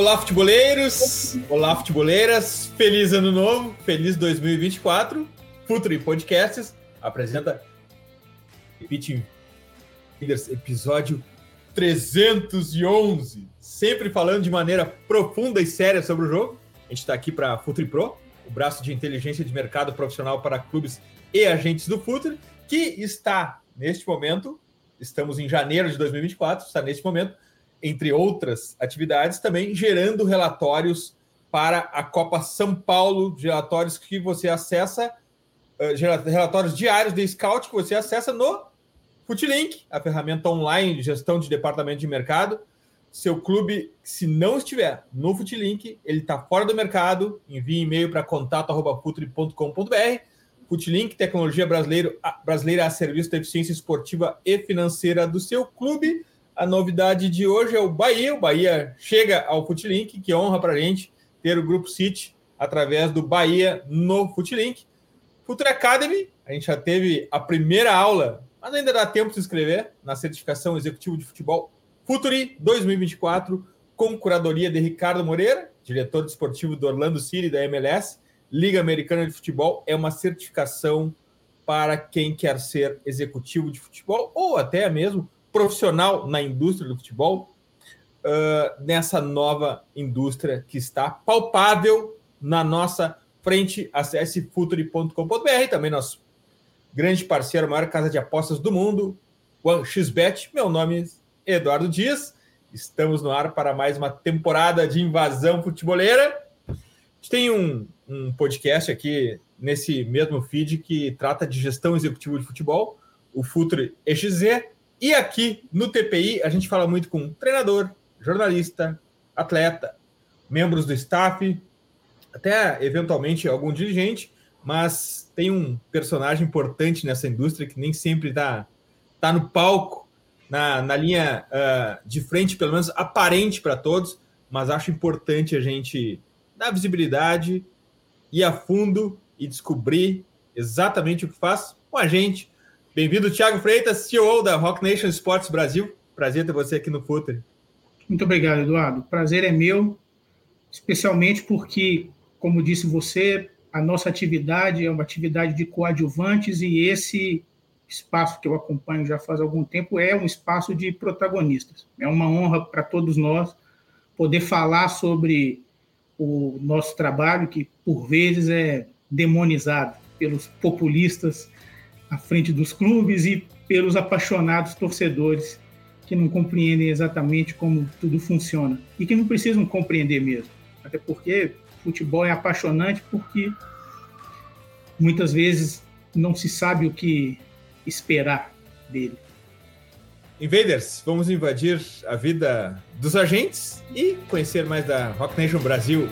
Olá, futeboleiros! Olá, futeboleiras! Feliz ano novo! Feliz 2024! Futuri Podcasts apresenta Leaders, episódio 311. Sempre falando de maneira profunda e séria sobre o jogo. A gente está aqui para Futuri Pro, o braço de inteligência de mercado profissional para clubes e agentes do Futuri, que está neste momento, estamos em janeiro de 2024, está neste momento entre outras atividades, também gerando relatórios para a Copa São Paulo, relatórios que você acessa, uh, relatórios diários de scout que você acessa no Footlink, a ferramenta online de gestão de departamento de mercado. Seu clube, se não estiver no Footlink, ele está fora do mercado, envie e-mail para contato.futre.com.br. Footlink, tecnologia brasileira a serviço da eficiência esportiva e financeira do seu clube. A novidade de hoje é o Bahia. O Bahia chega ao Footlink, que honra para a gente ter o Grupo City através do Bahia no Footlink. Future Academy, a gente já teve a primeira aula, mas ainda dá tempo de se inscrever na certificação executivo de futebol Futuri 2024, com curadoria de Ricardo Moreira, diretor desportivo do Orlando City da MLS. Liga Americana de Futebol é uma certificação para quem quer ser executivo de futebol ou até mesmo profissional na indústria do futebol, uh, nessa nova indústria que está palpável na nossa frente. Acesse futuri.com.br, também nosso grande parceiro, maior casa de apostas do mundo, o XBet. Meu nome é Eduardo Dias. Estamos no ar para mais uma temporada de invasão futeboleira. A gente tem um, um podcast aqui nesse mesmo feed que trata de gestão executiva de futebol, o Futre EXZ, e aqui no TPI, a gente fala muito com treinador, jornalista, atleta, membros do staff, até eventualmente algum dirigente, mas tem um personagem importante nessa indústria que nem sempre está tá no palco, na, na linha uh, de frente, pelo menos aparente para todos, mas acho importante a gente dar visibilidade, ir a fundo e descobrir exatamente o que faz com a gente, Bem-vindo, Thiago Freitas, CEO da Rock Nation Sports Brasil. Prazer ter você aqui no Footer. Muito obrigado, Eduardo. Prazer é meu, especialmente porque, como disse você, a nossa atividade é uma atividade de coadjuvantes e esse espaço que eu acompanho já faz algum tempo é um espaço de protagonistas. É uma honra para todos nós poder falar sobre o nosso trabalho, que por vezes é demonizado pelos populistas à frente dos clubes e pelos apaixonados torcedores que não compreendem exatamente como tudo funciona e que não precisam compreender mesmo. Até porque futebol é apaixonante porque muitas vezes não se sabe o que esperar dele. Invaders, vamos invadir a vida dos agentes e conhecer mais da Rock Nation Brasil.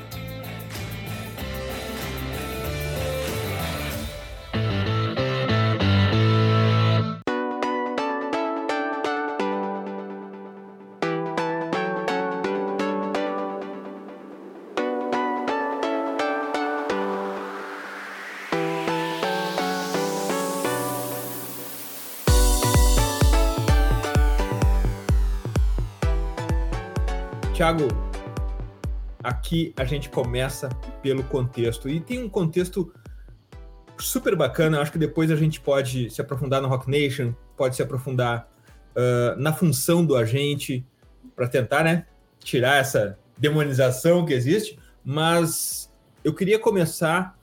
Aqui a gente começa pelo contexto. E tem um contexto super bacana. Acho que depois a gente pode se aprofundar no Rock Nation, pode se aprofundar uh, na função do agente para tentar né, tirar essa demonização que existe. Mas eu queria começar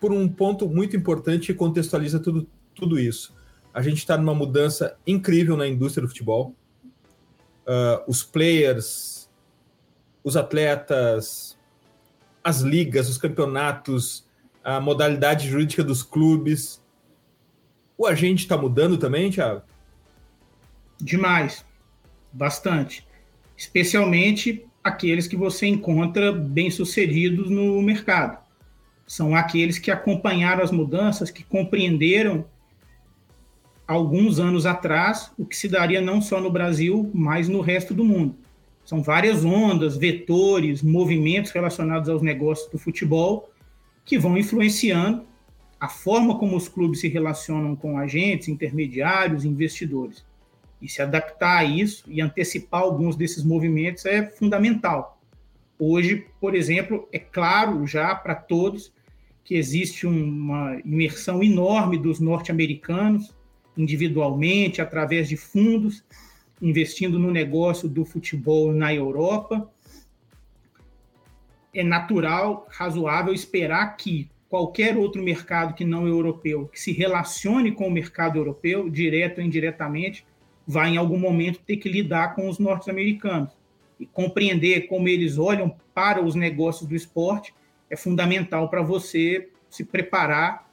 por um ponto muito importante que contextualiza tudo, tudo isso. A gente está numa mudança incrível na indústria do futebol uh, os players, os atletas, as ligas, os campeonatos, a modalidade jurídica dos clubes, O agente está mudando também, Thiago? Demais, bastante. Especialmente aqueles que você encontra bem-sucedidos no mercado. São aqueles que acompanharam as mudanças, que compreenderam alguns anos atrás o que se daria não só no Brasil, mas no resto do mundo. São várias ondas, vetores, movimentos relacionados aos negócios do futebol que vão influenciando a forma como os clubes se relacionam com agentes, intermediários, investidores. E se adaptar a isso e antecipar alguns desses movimentos é fundamental. Hoje, por exemplo, é claro já para todos que existe uma imersão enorme dos norte-americanos, individualmente, através de fundos, investindo no negócio do futebol na Europa. É natural, razoável esperar que qualquer outro mercado que não europeu, que se relacione com o mercado europeu, direto ou indiretamente, vai em algum momento ter que lidar com os norte-americanos. E compreender como eles olham para os negócios do esporte é fundamental para você se preparar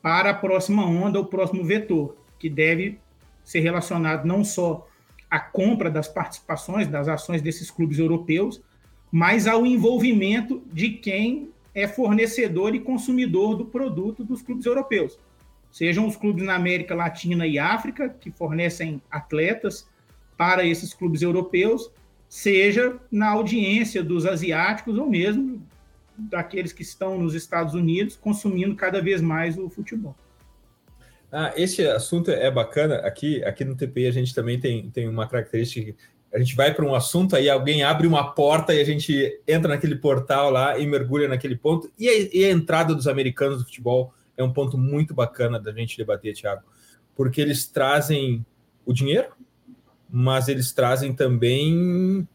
para a próxima onda, o próximo vetor, que deve ser relacionado não só à compra das participações, das ações desses clubes europeus, mas ao envolvimento de quem é fornecedor e consumidor do produto dos clubes europeus. Sejam os clubes na América Latina e África, que fornecem atletas para esses clubes europeus, seja na audiência dos asiáticos ou mesmo daqueles que estão nos Estados Unidos consumindo cada vez mais o futebol. Ah, esse assunto é bacana. Aqui, aqui no TPI a gente também tem, tem uma característica. A gente vai para um assunto, aí alguém abre uma porta e a gente entra naquele portal lá e mergulha naquele ponto. E a, e a entrada dos americanos do futebol é um ponto muito bacana da gente debater, Thiago, porque eles trazem o dinheiro, mas eles trazem também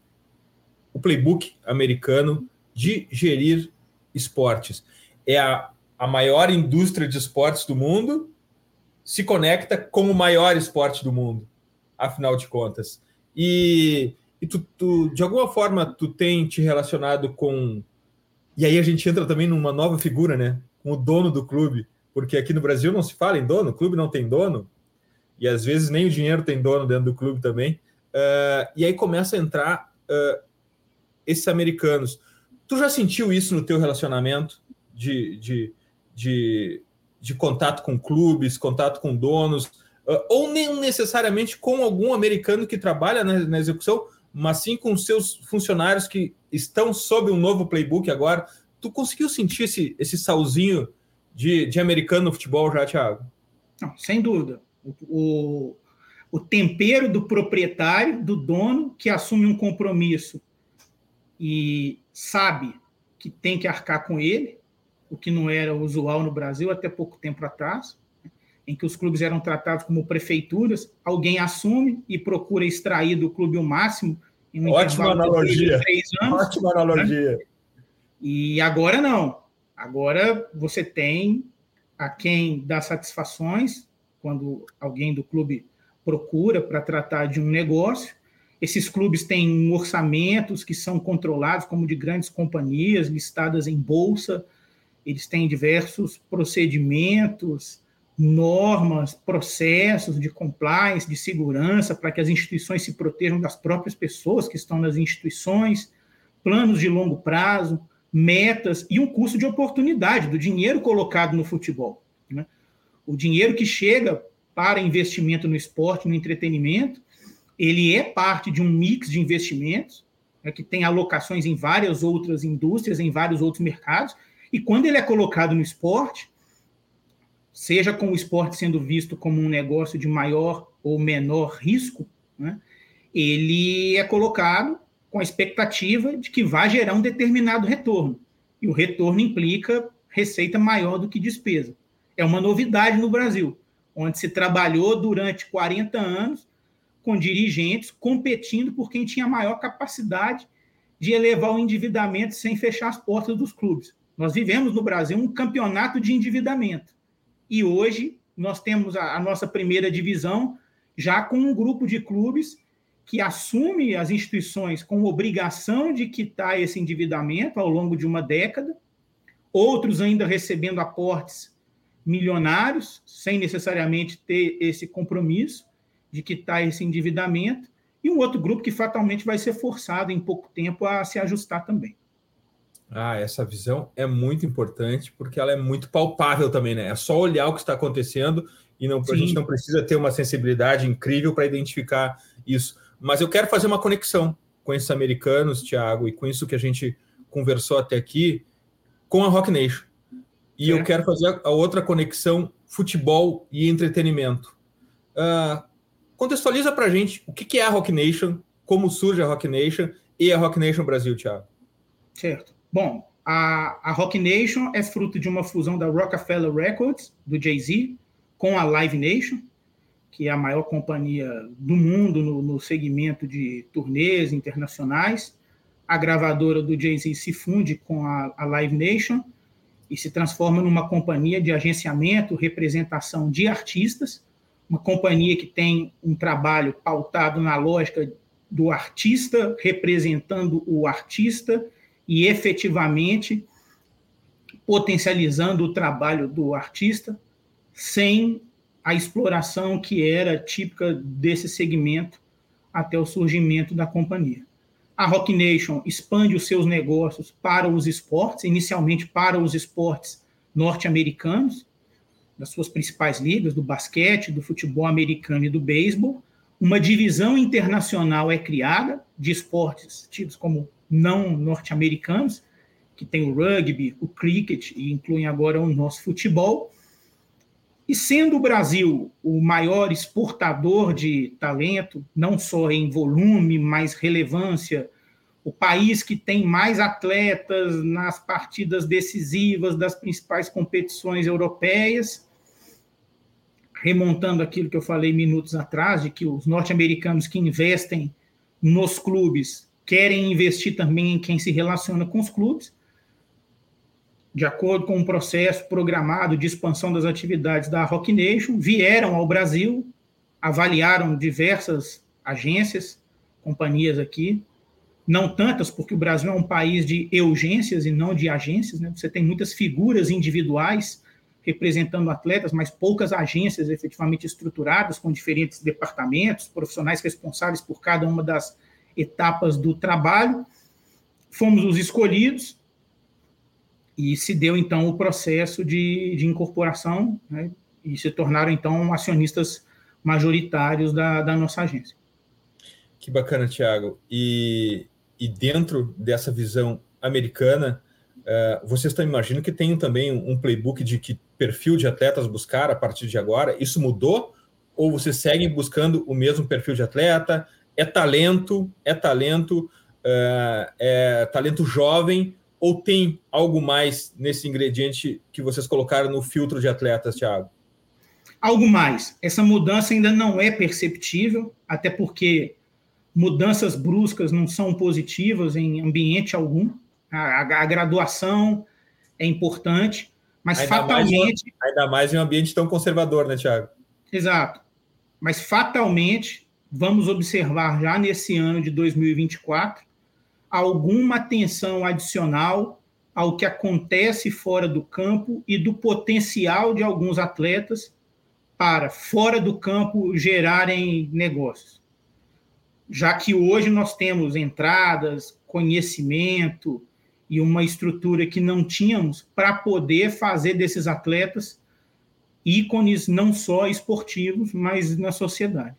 o playbook americano de gerir esportes. É a, a maior indústria de esportes do mundo, se conecta com o maior esporte do mundo, afinal de contas. E, e tu, tu, de alguma forma, tu tem te relacionado com. E aí a gente entra também numa nova figura, né? Com o dono do clube, porque aqui no Brasil não se fala em dono, o clube não tem dono, e às vezes nem o dinheiro tem dono dentro do clube também. Uh, e aí começa a entrar uh, esses americanos. Tu já sentiu isso no teu relacionamento de, de, de, de contato com clubes, contato com donos, uh, ou nem necessariamente com algum americano que trabalha na, na, execução, mas sim com seus funcionários que estão sob um novo playbook agora. Tu conseguiu sentir esse, esse salzinho de, de americano no futebol já, Thiago? Não, sem dúvida. O, o tempero do proprietário, do dono, que assume um compromisso e sabe que tem que arcar com ele, o que não era usual no Brasil até pouco tempo atrás, em que os clubes eram tratados como prefeituras, alguém assume e procura extrair do clube o máximo em um Ótima analogia. Anos. Ótima analogia. Né? E agora não. Agora você tem a quem dá satisfações quando alguém do clube procura para tratar de um negócio esses clubes têm orçamentos que são controlados como de grandes companhias listadas em bolsa. Eles têm diversos procedimentos, normas, processos de compliance, de segurança, para que as instituições se protejam das próprias pessoas que estão nas instituições, planos de longo prazo, metas e um custo de oportunidade do dinheiro colocado no futebol. Né? O dinheiro que chega para investimento no esporte, no entretenimento, ele é parte de um mix de investimentos, né, que tem alocações em várias outras indústrias, em vários outros mercados, e quando ele é colocado no esporte, seja com o esporte sendo visto como um negócio de maior ou menor risco, né, ele é colocado com a expectativa de que vai gerar um determinado retorno. E o retorno implica receita maior do que despesa. É uma novidade no Brasil, onde se trabalhou durante 40 anos com dirigentes competindo por quem tinha maior capacidade de elevar o endividamento sem fechar as portas dos clubes. Nós vivemos no Brasil um campeonato de endividamento. E hoje nós temos a, a nossa primeira divisão já com um grupo de clubes que assume as instituições com obrigação de quitar esse endividamento ao longo de uma década, outros ainda recebendo aportes milionários, sem necessariamente ter esse compromisso de quitar esse endividamento, e um outro grupo que fatalmente vai ser forçado em pouco tempo a se ajustar também. Ah, essa visão é muito importante porque ela é muito palpável também, né? É só olhar o que está acontecendo e não, a gente não precisa ter uma sensibilidade incrível para identificar isso. Mas eu quero fazer uma conexão com esses americanos, Thiago, e com isso que a gente conversou até aqui, com a Rock Nation. E é. eu quero fazer a outra conexão futebol e entretenimento. Uh, contextualiza para a gente o que é a Rock Nation, como surge a Rock Nation e a Rock Nation Brasil, Thiago. Certo. Bom, a, a Rock Nation é fruto de uma fusão da Rockefeller Records, do Jay-Z, com a Live Nation, que é a maior companhia do mundo no, no segmento de turnês internacionais. A gravadora do Jay-Z se funde com a, a Live Nation e se transforma numa companhia de agenciamento, representação de artistas, uma companhia que tem um trabalho pautado na lógica do artista representando o artista e efetivamente potencializando o trabalho do artista sem a exploração que era típica desse segmento até o surgimento da companhia. A Rock Nation expande os seus negócios para os esportes, inicialmente para os esportes norte-americanos, das suas principais ligas, do basquete, do futebol americano e do beisebol. Uma divisão internacional é criada de esportes tidos como não norte-americanos, que tem o rugby, o cricket e incluem agora o nosso futebol. E sendo o Brasil o maior exportador de talento, não só em volume, mas relevância, o país que tem mais atletas nas partidas decisivas das principais competições europeias, remontando aquilo que eu falei minutos atrás, de que os norte-americanos que investem nos clubes querem investir também em quem se relaciona com os clubes, de acordo com um processo programado de expansão das atividades da Rock Nation, vieram ao Brasil, avaliaram diversas agências, companhias aqui, não tantas, porque o Brasil é um país de urgências e não de agências, né? Você tem muitas figuras individuais representando atletas, mas poucas agências efetivamente estruturadas, com diferentes departamentos, profissionais responsáveis por cada uma das etapas do trabalho. Fomos os escolhidos e se deu, então, o processo de, de incorporação né, e se tornaram, então, acionistas majoritários da, da nossa agência. Que bacana, Tiago. E, e dentro dessa visão americana, uh, vocês estão imaginando que tem também um playbook de que perfil de atletas buscar a partir de agora? Isso mudou? Ou vocês seguem buscando o mesmo perfil de atleta? É talento? É talento? É, é talento jovem? Ou tem algo mais nesse ingrediente que vocês colocaram no filtro de atletas, Thiago? Algo mais. Essa mudança ainda não é perceptível, até porque mudanças bruscas não são positivas em ambiente algum. A, a, a graduação é importante, mas ainda fatalmente. Mais, ainda mais em um ambiente tão conservador, né, Tiago? Exato. Mas fatalmente, vamos observar já nesse ano de 2024 alguma atenção adicional ao que acontece fora do campo e do potencial de alguns atletas para, fora do campo, gerarem negócios. Já que hoje nós temos entradas, conhecimento, e uma estrutura que não tínhamos para poder fazer desses atletas ícones não só esportivos, mas na sociedade.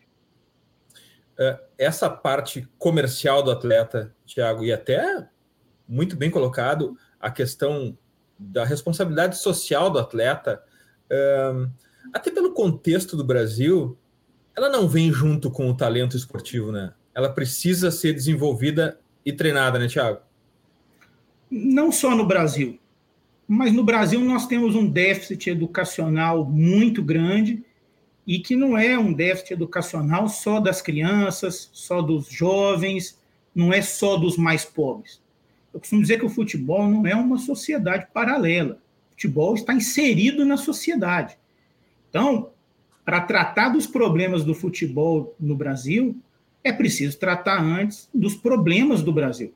É, essa parte comercial do atleta, Tiago, e até muito bem colocado a questão da responsabilidade social do atleta, até pelo contexto do Brasil, ela não vem junto com o talento esportivo, né? Ela precisa ser desenvolvida e treinada, né, Tiago? não só no Brasil, mas no Brasil nós temos um déficit educacional muito grande e que não é um déficit educacional só das crianças, só dos jovens, não é só dos mais pobres. Eu costumo dizer que o futebol não é uma sociedade paralela. O futebol está inserido na sociedade. Então, para tratar dos problemas do futebol no Brasil, é preciso tratar antes dos problemas do Brasil.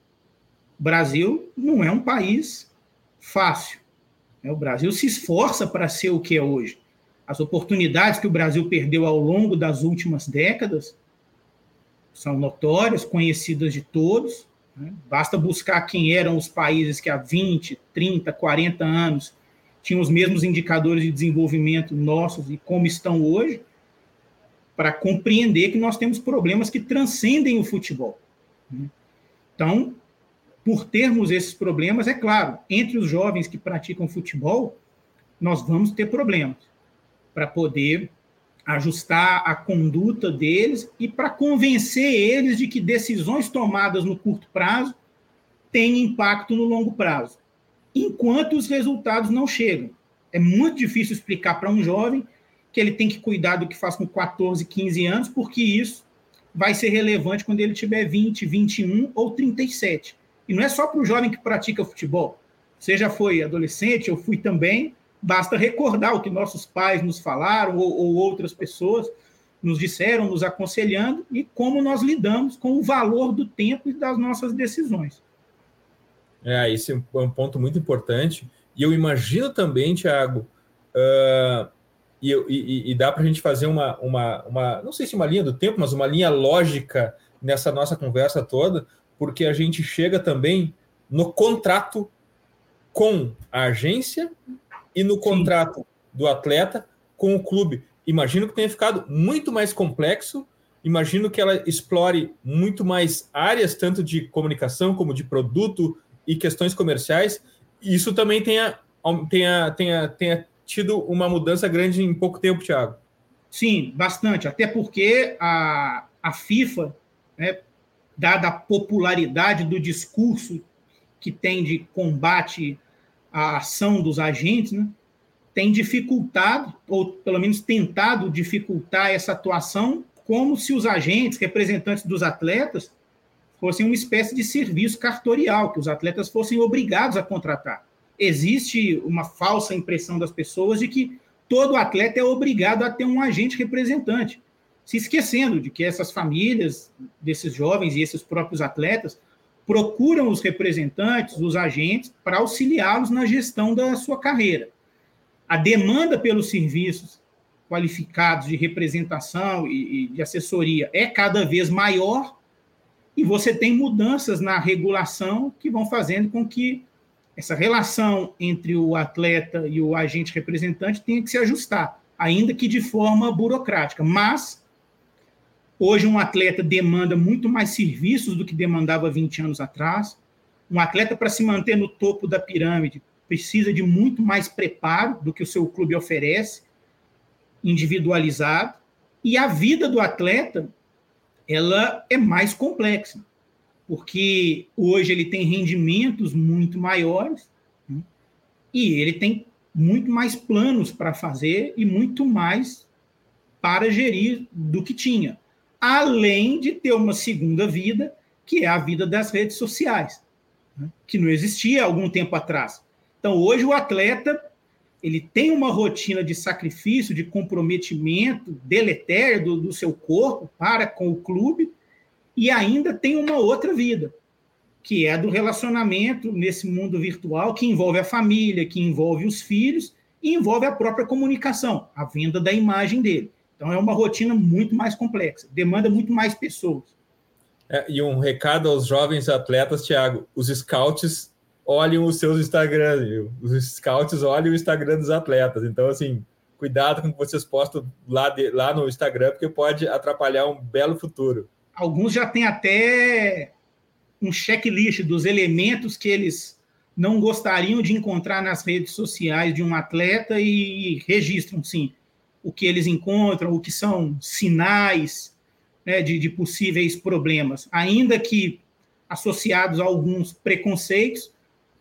Brasil não é um país fácil. O Brasil se esforça para ser o que é hoje. As oportunidades que o Brasil perdeu ao longo das últimas décadas são notórias, conhecidas de todos. Né? Basta buscar quem eram os países que há 20, 30, 40 anos tinham os mesmos indicadores de desenvolvimento nossos e como estão hoje, para compreender que nós temos problemas que transcendem o futebol. Né? Então, por termos esses problemas, é claro, entre os jovens que praticam futebol, nós vamos ter problemas para poder ajustar a conduta deles e para convencer eles de que decisões tomadas no curto prazo têm impacto no longo prazo, enquanto os resultados não chegam. É muito difícil explicar para um jovem que ele tem que cuidar do que faz com 14, 15 anos, porque isso vai ser relevante quando ele tiver 20, 21 ou 37. E não é só para o jovem que pratica futebol. Você já foi adolescente, eu fui também, Basta recordar o que nossos pais nos falaram ou, ou outras pessoas nos disseram, nos aconselhando e como nós lidamos com o valor do tempo e das nossas decisões. É, esse é um ponto muito importante. E eu imagino também, Tiago, uh, e, e, e, dá para a gente fazer uma, uma, uma, não sei se uma linha do tempo, mas uma linha lógica nessa nossa conversa toda, porque a gente chega também no contrato com a agência e no contrato Sim. do atleta com o clube. Imagino que tenha ficado muito mais complexo. Imagino que ela explore muito mais áreas, tanto de comunicação como de produto e questões comerciais. E isso também tenha, tenha, tenha, tenha tido uma mudança grande em pouco tempo, Thiago. Sim, bastante. Até porque a, a FIFA, né, dada a popularidade do discurso que tem de combate a ação dos agentes, né, tem dificultado, ou pelo menos tentado dificultar essa atuação, como se os agentes, representantes dos atletas, fossem uma espécie de serviço cartorial, que os atletas fossem obrigados a contratar. Existe uma falsa impressão das pessoas de que todo atleta é obrigado a ter um agente representante, se esquecendo de que essas famílias desses jovens e esses próprios atletas procuram os representantes, os agentes, para auxiliá-los na gestão da sua carreira. A demanda pelos serviços qualificados de representação e, e de assessoria é cada vez maior, e você tem mudanças na regulação que vão fazendo com que essa relação entre o atleta e o agente representante tenha que se ajustar, ainda que de forma burocrática. Mas Hoje, um atleta demanda muito mais serviços do que demandava 20 anos atrás. Um atleta, para se manter no topo da pirâmide, precisa de muito mais preparo do que o seu clube oferece, individualizado. E a vida do atleta, ela é mais complexa, porque hoje ele tem rendimentos muito maiores né? e ele tem muito mais planos para fazer e muito mais para gerir do que tinha além de ter uma segunda vida, que é a vida das redes sociais, né? que não existia há algum tempo atrás. Então, hoje o atleta ele tem uma rotina de sacrifício, de comprometimento deletério do, do seu corpo para com o clube e ainda tem uma outra vida, que é a do relacionamento nesse mundo virtual, que envolve a família, que envolve os filhos e envolve a própria comunicação, a venda da imagem dele. Então é uma rotina muito mais complexa, demanda muito mais pessoas. É, e um recado aos jovens atletas, Thiago: os scouts olham os seus Instagrams, viu? os scouts olham o Instagram dos atletas. Então, assim, cuidado com o que vocês postam lá, de, lá no Instagram, porque pode atrapalhar um belo futuro. Alguns já têm até um checklist dos elementos que eles não gostariam de encontrar nas redes sociais de um atleta e registram, sim o que eles encontram, o que são sinais né, de, de possíveis problemas, ainda que associados a alguns preconceitos,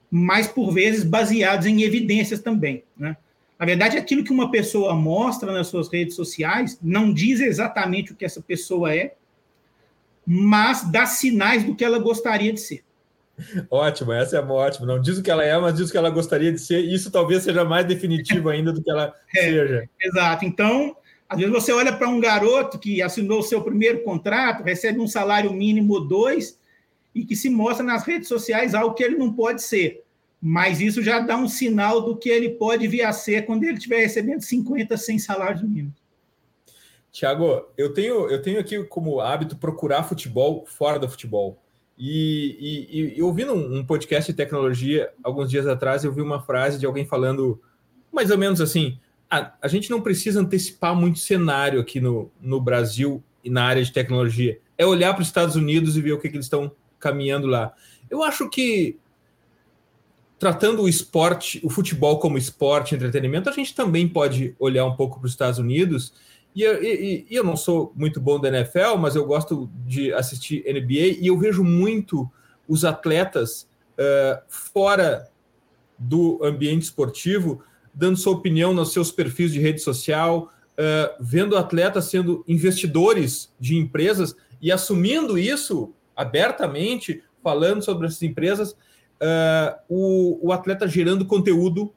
mas por vezes baseados em evidências também. Né? Na verdade, aquilo que uma pessoa mostra nas suas redes sociais não diz exatamente o que essa pessoa é, mas dá sinais do que ela gostaria de ser. Ótimo, essa é ótima. Não diz o que ela é, mas diz o que ela gostaria de ser. Isso talvez seja mais definitivo ainda do que ela é, seja. Exato. Então, às vezes você olha para um garoto que assinou o seu primeiro contrato, recebe um salário mínimo dois e que se mostra nas redes sociais algo que ele não pode ser. mas isso já dá um sinal do que ele pode vir a ser quando ele estiver recebendo 50, 100 salários mínimos. Tiago, eu tenho, eu tenho aqui como hábito procurar futebol fora do futebol. E, e, e ouvindo um podcast de tecnologia, alguns dias atrás, eu vi uma frase de alguém falando mais ou menos assim: a, a gente não precisa antecipar muito cenário aqui no, no Brasil e na área de tecnologia. É olhar para os Estados Unidos e ver o que, que eles estão caminhando lá. Eu acho que tratando o esporte, o futebol como esporte, entretenimento, a gente também pode olhar um pouco para os Estados Unidos. E, e, e, eu não sou muito bom da NFL, mas eu gosto de assistir NBA e eu vejo muito os atletas uh, fora do ambiente esportivo dando sua opinião nos seus perfis de rede social, uh, vendo atletas sendo investidores de empresas e assumindo isso abertamente, falando sobre essas empresas uh, o, o atleta gerando conteúdo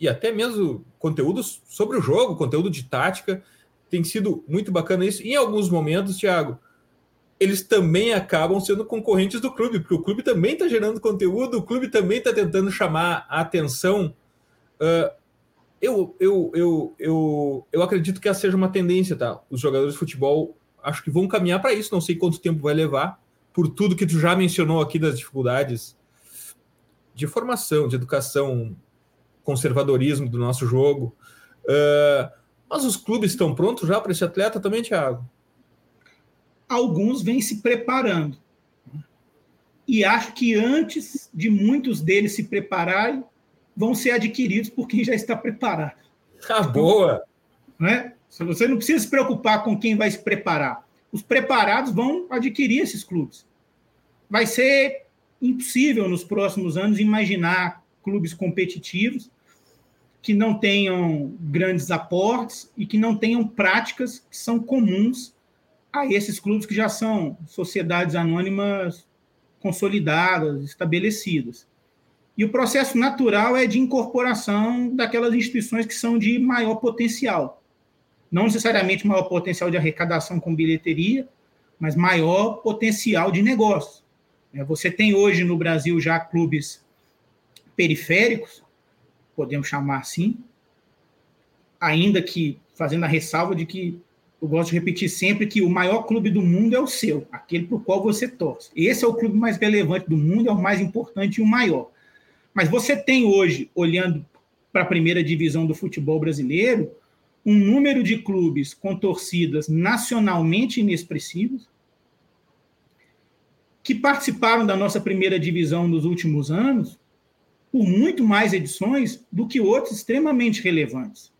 e até mesmo conteúdos sobre o jogo, conteúdo de tática. Tem sido muito bacana isso. Em alguns momentos, Thiago, eles também acabam sendo concorrentes do clube, porque o clube também está gerando conteúdo, o clube também está tentando chamar a atenção. Uh, eu, eu, eu, eu, eu acredito que essa seja uma tendência, tá? Os jogadores de futebol acho que vão caminhar para isso, não sei quanto tempo vai levar, por tudo que tu já mencionou aqui das dificuldades de formação, de educação, conservadorismo do nosso jogo. Uh, mas os clubes estão prontos já para esse atleta também, Thiago? Alguns vêm se preparando. E acho que antes de muitos deles se prepararem, vão ser adquiridos por quem já está preparado. Ah, boa! Né? Você não precisa se preocupar com quem vai se preparar. Os preparados vão adquirir esses clubes. Vai ser impossível nos próximos anos imaginar clubes competitivos que não tenham grandes aportes e que não tenham práticas que são comuns a esses clubes que já são sociedades anônimas consolidadas, estabelecidas. E o processo natural é de incorporação daquelas instituições que são de maior potencial. Não necessariamente maior potencial de arrecadação com bilheteria, mas maior potencial de negócio. Você tem hoje no Brasil já clubes periféricos, podemos chamar assim, ainda que fazendo a ressalva de que eu gosto de repetir sempre que o maior clube do mundo é o seu, aquele para o qual você torce. Esse é o clube mais relevante do mundo, é o mais importante e o maior. Mas você tem hoje, olhando para a primeira divisão do futebol brasileiro, um número de clubes com torcidas nacionalmente inexpressivos, que participaram da nossa primeira divisão nos últimos anos por muito mais edições do que outros extremamente relevantes.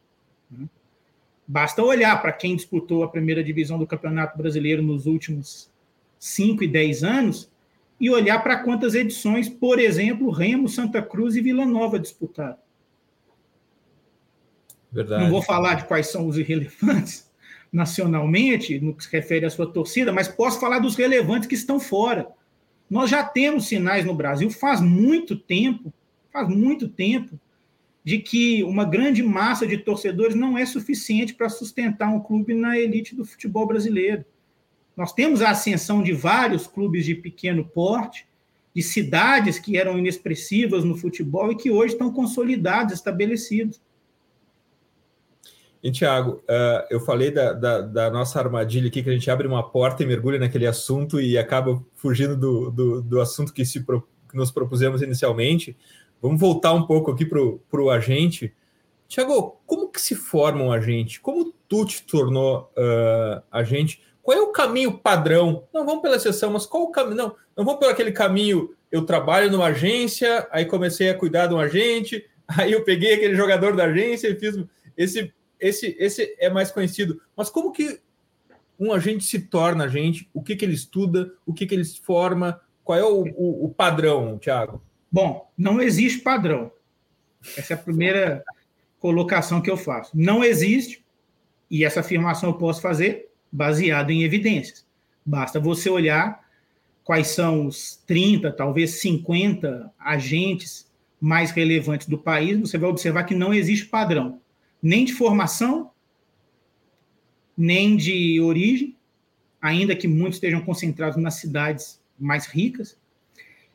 Basta olhar para quem disputou a primeira divisão do Campeonato Brasileiro nos últimos 5 e 10 anos e olhar para quantas edições, por exemplo, Remo, Santa Cruz e Vila Nova disputaram. Verdade. Não vou falar de quais são os irrelevantes nacionalmente, no que se refere à sua torcida, mas posso falar dos relevantes que estão fora. Nós já temos sinais no Brasil faz muito tempo, faz muito tempo, de que uma grande massa de torcedores não é suficiente para sustentar um clube na elite do futebol brasileiro. Nós temos a ascensão de vários clubes de pequeno porte, de cidades que eram inexpressivas no futebol e que hoje estão consolidados, estabelecidos. E, Tiago, uh, eu falei da, da, da, nossa armadilha aqui, que a gente abre uma porta e mergulha naquele assunto e acaba fugindo do, do, do assunto que, se que nos propusemos inicialmente. Vamos voltar um pouco aqui para o agente. Tiago, como que se forma um agente? Como tu te tornou uh, agente? Qual é o caminho padrão? Não vamos pela exceção, mas qual o caminho? Não, não vamos pelo aquele caminho. Eu trabalho numa agência, aí comecei a cuidar de um agente, aí eu peguei aquele jogador da agência e fiz esse esse, esse é mais conhecido. Mas como que um agente se torna agente? O que, que ele estuda? O que, que ele se forma? Qual é o, o, o padrão, Thiago? Bom, não existe padrão. Essa é a primeira colocação que eu faço. Não existe, e essa afirmação eu posso fazer baseado em evidências. Basta você olhar quais são os 30, talvez 50 agentes mais relevantes do país, você vai observar que não existe padrão nem de formação, nem de origem, ainda que muitos estejam concentrados nas cidades mais ricas.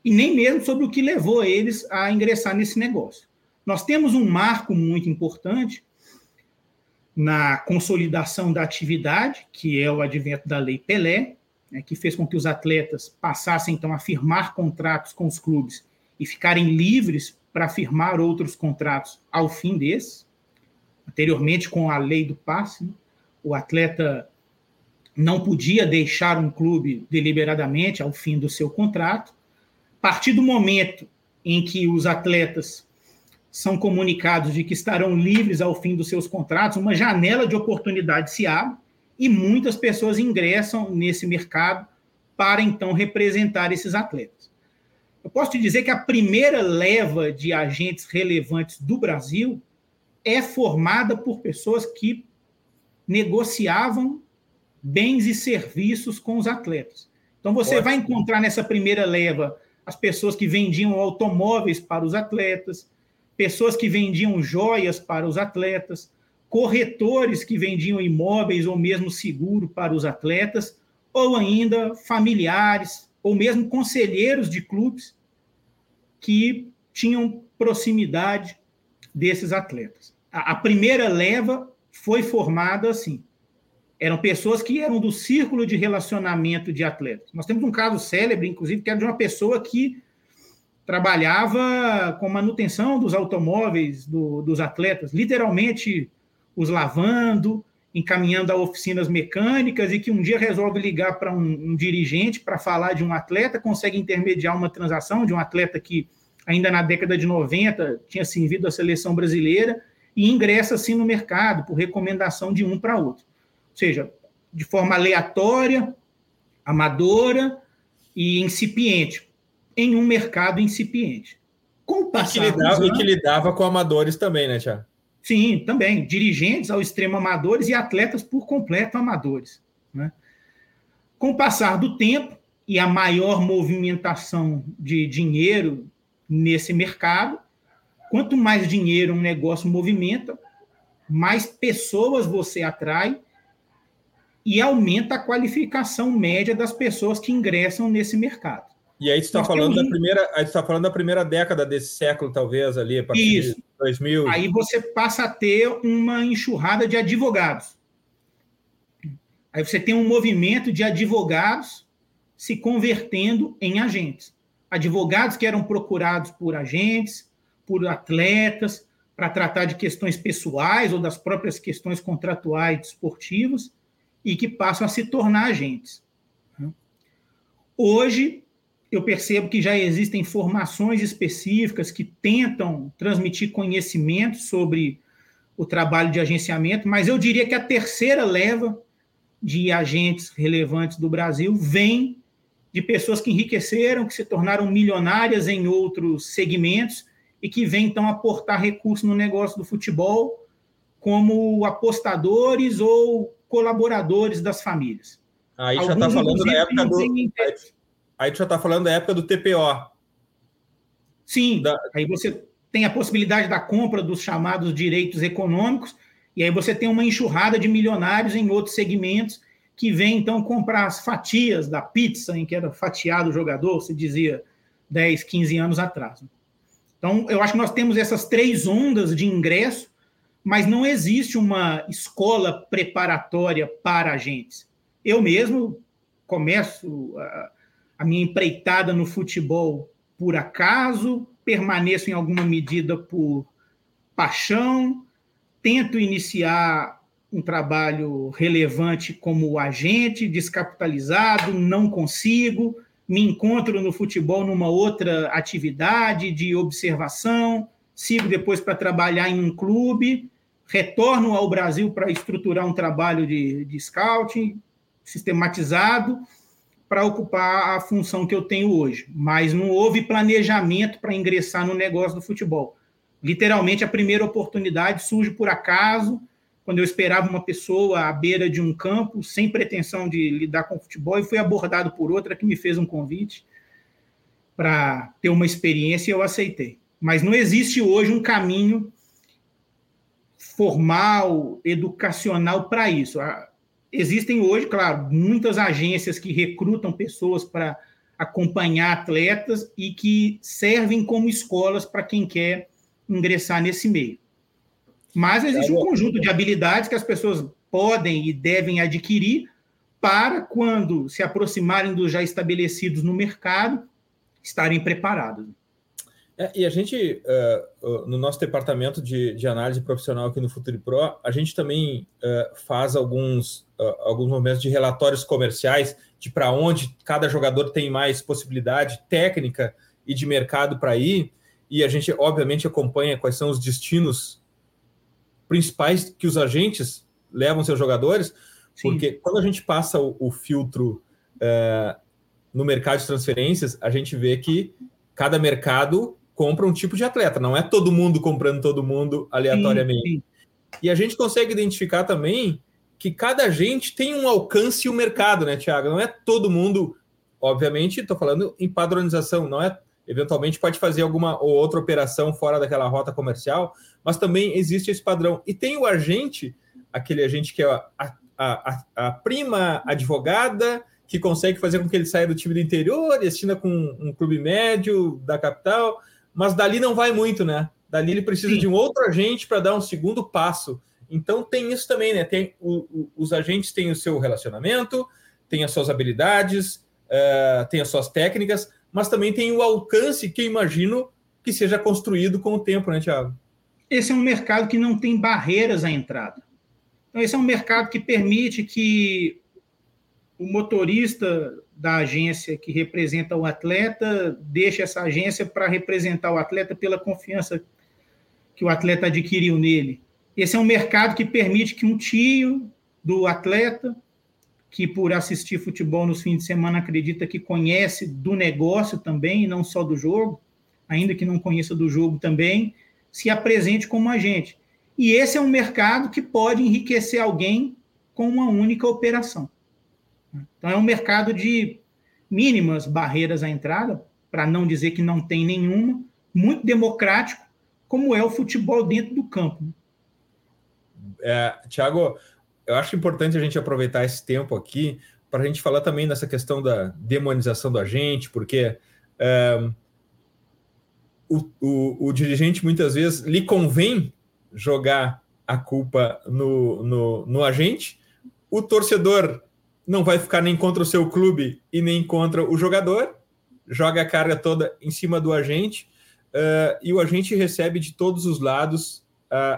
E nem mesmo sobre o que levou eles a ingressar nesse negócio. Nós temos um marco muito importante na consolidação da atividade, que é o advento da Lei Pelé, né, que fez com que os atletas passassem então a firmar contratos com os clubes e ficarem livres para firmar outros contratos ao fim desses. Anteriormente, com a lei do passe, né, o atleta não podia deixar um clube deliberadamente ao fim do seu contrato. A partir do momento em que os atletas são comunicados de que estarão livres ao fim dos seus contratos, uma janela de oportunidade se abre e muitas pessoas ingressam nesse mercado para então representar esses atletas. Eu posso te dizer que a primeira leva de agentes relevantes do Brasil é formada por pessoas que negociavam bens e serviços com os atletas. Então você Ótimo. vai encontrar nessa primeira leva as pessoas que vendiam automóveis para os atletas, pessoas que vendiam joias para os atletas, corretores que vendiam imóveis ou mesmo seguro para os atletas, ou ainda familiares, ou mesmo conselheiros de clubes que tinham proximidade desses atletas. A, primeira leva foi formada assim. Eram pessoas que eram do círculo de relacionamento de atletas. Nós temos um caso célebre, inclusive, que era de uma pessoa que trabalhava com manutenção dos automóveis do, dos atletas, literalmente os lavando, encaminhando a oficinas mecânicas e que um dia resolve ligar para um, um, dirigente para falar de um atleta, consegue intermediar uma transação de um atleta que ainda na década de 90 tinha servido à seleção brasileira e ingressa assim no mercado por recomendação de um para outro. Ou seja, de forma aleatória, amadora e incipiente, em um mercado incipiente. Com o passar e que, lidava, anos, e que lidava com amadores também, né, Tiago? Sim, também. Dirigentes ao extremo amadores e atletas por completo amadores. Né? Com o passar do tempo e a maior movimentação de dinheiro nesse mercado, quanto mais dinheiro um negócio movimenta, mais pessoas você atrai e aumenta a qualificação média das pessoas que ingressam nesse mercado. E aí está falando da primeira, aí está falando da primeira década desse século, talvez ali a partir Isso. de 2000. Aí você passa a ter uma enxurrada de advogados. Aí você tem um movimento de advogados se convertendo em agentes. Advogados que eram procurados por agentes, por atletas, para tratar de questões pessoais ou das próprias questões contratuais esportivas e que passam a se tornar agentes. Hoje, eu percebo que já existem formações específicas que tentam transmitir conhecimento sobre o trabalho de agenciamento, mas eu diria que a terceira leva de agentes relevantes do Brasil vem de pessoas que enriqueceram, que se tornaram milionárias em outros segmentos e que vêm então aportar recursos no negócio do futebol como apostadores ou colaboradores das famílias. Aí já está falando da época do. Aí tu já está falando da época do TPO. Sim, da... aí você tem a possibilidade da compra dos chamados direitos econômicos, e aí você tem uma enxurrada de milionários em outros segmentos que vem então comprar as fatias da pizza em que era fatiado o jogador, se dizia 10, 15 anos atrás. Então, eu acho que nós temos essas três ondas de ingresso, mas não existe uma escola preparatória para agentes. Eu mesmo começo a, a minha empreitada no futebol por acaso, permaneço em alguma medida por paixão, tento iniciar um trabalho relevante como agente, descapitalizado, não consigo, me encontro no futebol numa outra atividade de observação, sigo depois para trabalhar em um clube, retorno ao Brasil para estruturar um trabalho de, de scouting sistematizado para ocupar a função que eu tenho hoje. Mas não houve planejamento para ingressar no negócio do futebol. Literalmente, a primeira oportunidade surge por acaso, quando eu esperava uma pessoa à beira de um campo, sem pretensão de lidar com futebol, e fui abordado por outra que me fez um convite para ter uma experiência e eu aceitei. Mas não existe hoje um caminho formal, educacional para isso. Existem hoje, claro, muitas agências que recrutam pessoas para acompanhar atletas e que servem como escolas para quem quer ingressar nesse meio. Mas existe um conjunto de habilidades que as pessoas podem e devem adquirir para, quando se aproximarem dos já estabelecidos no mercado, estarem preparados. É, e a gente, uh, no nosso departamento de, de, análise profissional aqui no Futuri Pro, a gente também uh, faz alguns, uh, alguns momentos de relatórios comerciais de para onde cada jogador tem mais possibilidade técnica e de mercado para ir. E a gente, obviamente, acompanha quais são os destinos principais que os agentes levam seus jogadores, Sim. porque quando a gente passa o, o filtro no mercado de transferências, a gente vê que cada mercado compra um tipo de atleta, não é todo mundo comprando todo mundo aleatoriamente. Sim, sim. E a gente consegue identificar também que cada agente tem um alcance e um mercado, né, Tiago? Não é todo mundo, obviamente, estou falando em padronização, não é eventualmente pode fazer alguma ou outra operação fora daquela rota comercial, mas também existe esse padrão. E tem o agente, aquele agente que é a, a, a, a prima advogada, que consegue fazer com que ele saia do time do interior e assina com um clube médio da capital, mas dali não vai muito, né? Dali ele precisa Sim. de um outro agente para dar um segundo passo. Então tem isso também, né? Tem o, o, os agentes têm o seu relacionamento, têm as suas habilidades, uh, têm as suas técnicas, mas também tem o alcance que eu imagino que seja construído com o tempo, né, Tiago? Esse é um mercado que não tem barreiras à entrada. Então, esse é um mercado que permite que o motorista da agência que representa o atleta deixa essa agência para representar o atleta pela confiança que o atleta adquiriu nele. Esse é um mercado que permite que um tio do atleta, que por assistir futebol nos fins de semana acredita que conhece do negócio também, não só do jogo, ainda que não conheça do jogo também, se apresente como agente. E esse é um mercado que pode enriquecer alguém com uma única operação. Então, é um mercado de mínimas barreiras à entrada, para não dizer que não tem nenhuma, muito democrático, como é o futebol dentro do campo. É, Tiago, eu acho importante a gente aproveitar esse tempo aqui para a gente falar também dessa questão da demonização do agente, porque é, o, o, o, dirigente muitas vezes lhe convém jogar a culpa no, no, no agente, o torcedor não vai ficar nem contra o seu clube e nem contra o jogador, joga a carga toda em cima do agente uh, e o agente recebe de todos os lados